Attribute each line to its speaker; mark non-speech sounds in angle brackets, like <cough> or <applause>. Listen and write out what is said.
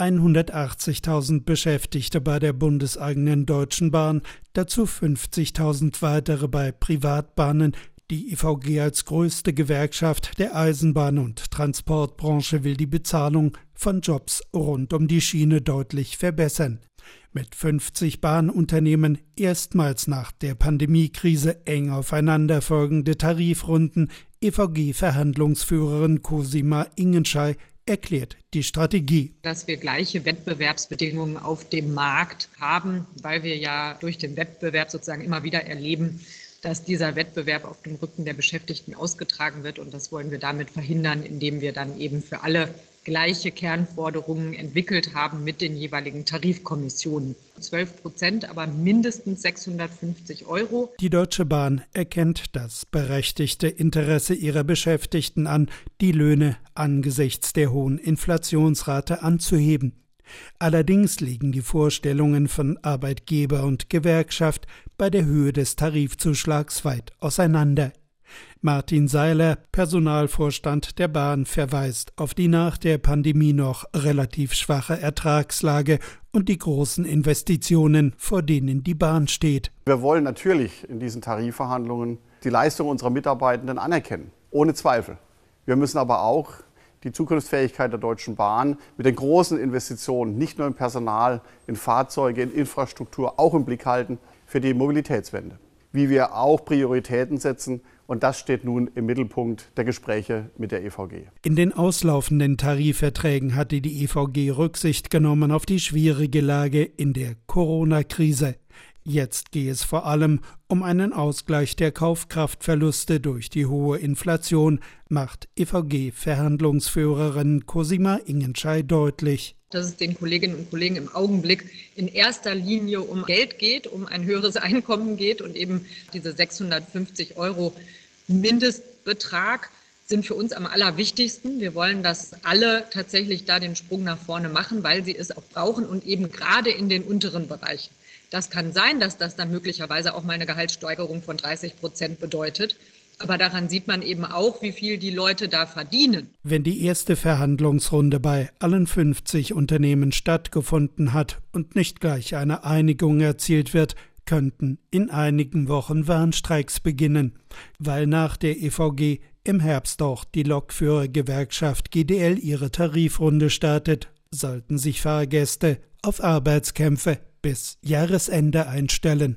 Speaker 1: 180.000 Beschäftigte bei der bundeseigenen Deutschen Bahn, dazu 50.000 weitere bei Privatbahnen. Die IVG als größte Gewerkschaft der Eisenbahn- und Transportbranche will die Bezahlung von Jobs rund um die Schiene deutlich verbessern. Mit 50 Bahnunternehmen erstmals nach der Pandemiekrise eng aufeinanderfolgende Tarifrunden EVG-Verhandlungsführerin Cosima Ingenschei erklärt die Strategie.
Speaker 2: Dass wir gleiche Wettbewerbsbedingungen auf dem Markt haben, weil wir ja durch den Wettbewerb sozusagen immer wieder erleben, dass dieser Wettbewerb auf dem Rücken der Beschäftigten ausgetragen wird. Und das wollen wir damit verhindern, indem wir dann eben für alle gleiche Kernforderungen entwickelt haben mit den jeweiligen Tarifkommissionen. 12 Prozent, aber mindestens 650 Euro.
Speaker 1: Die Deutsche Bahn erkennt das berechtigte Interesse ihrer Beschäftigten an, die Löhne angesichts der hohen Inflationsrate anzuheben. Allerdings liegen die Vorstellungen von Arbeitgeber und Gewerkschaft bei der Höhe des Tarifzuschlags weit auseinander. Martin Seiler, Personalvorstand der Bahn, verweist auf die nach der Pandemie noch relativ schwache Ertragslage und die großen Investitionen, vor denen die Bahn steht.
Speaker 3: Wir wollen natürlich in diesen Tarifverhandlungen die Leistung unserer Mitarbeitenden anerkennen, ohne Zweifel. Wir müssen aber auch die Zukunftsfähigkeit der Deutschen Bahn mit den großen Investitionen, nicht nur im Personal, in Fahrzeuge, in Infrastruktur, auch im Blick halten für die Mobilitätswende. Wie wir auch Prioritäten setzen und das steht nun im Mittelpunkt der Gespräche mit der EVG.
Speaker 1: In den auslaufenden Tarifverträgen hatte die EVG Rücksicht genommen auf die schwierige Lage in der Corona-Krise. Jetzt gehe es vor allem um einen Ausgleich der Kaufkraftverluste durch die hohe Inflation, macht EVG-Verhandlungsführerin Cosima Ingenschei deutlich.
Speaker 2: Dass es den Kolleginnen und Kollegen im Augenblick in erster Linie um Geld geht, um ein höheres <laughs> Einkommen geht und eben diese 650 Euro Mindestbetrag sind für uns am allerwichtigsten. Wir wollen, dass alle tatsächlich da den Sprung nach vorne machen, weil sie es auch brauchen und eben gerade in den unteren Bereichen. Das kann sein, dass das dann möglicherweise auch mal eine Gehaltssteigerung von 30 Prozent bedeutet. Aber daran sieht man eben auch, wie viel die Leute da verdienen.
Speaker 1: Wenn die erste Verhandlungsrunde bei allen 50 Unternehmen stattgefunden hat und nicht gleich eine Einigung erzielt wird, könnten in einigen Wochen Warnstreiks beginnen, weil nach der EVG im Herbst auch die Lokführergewerkschaft GDL ihre Tarifrunde startet, sollten sich Fahrgäste auf Arbeitskämpfe bis Jahresende einstellen.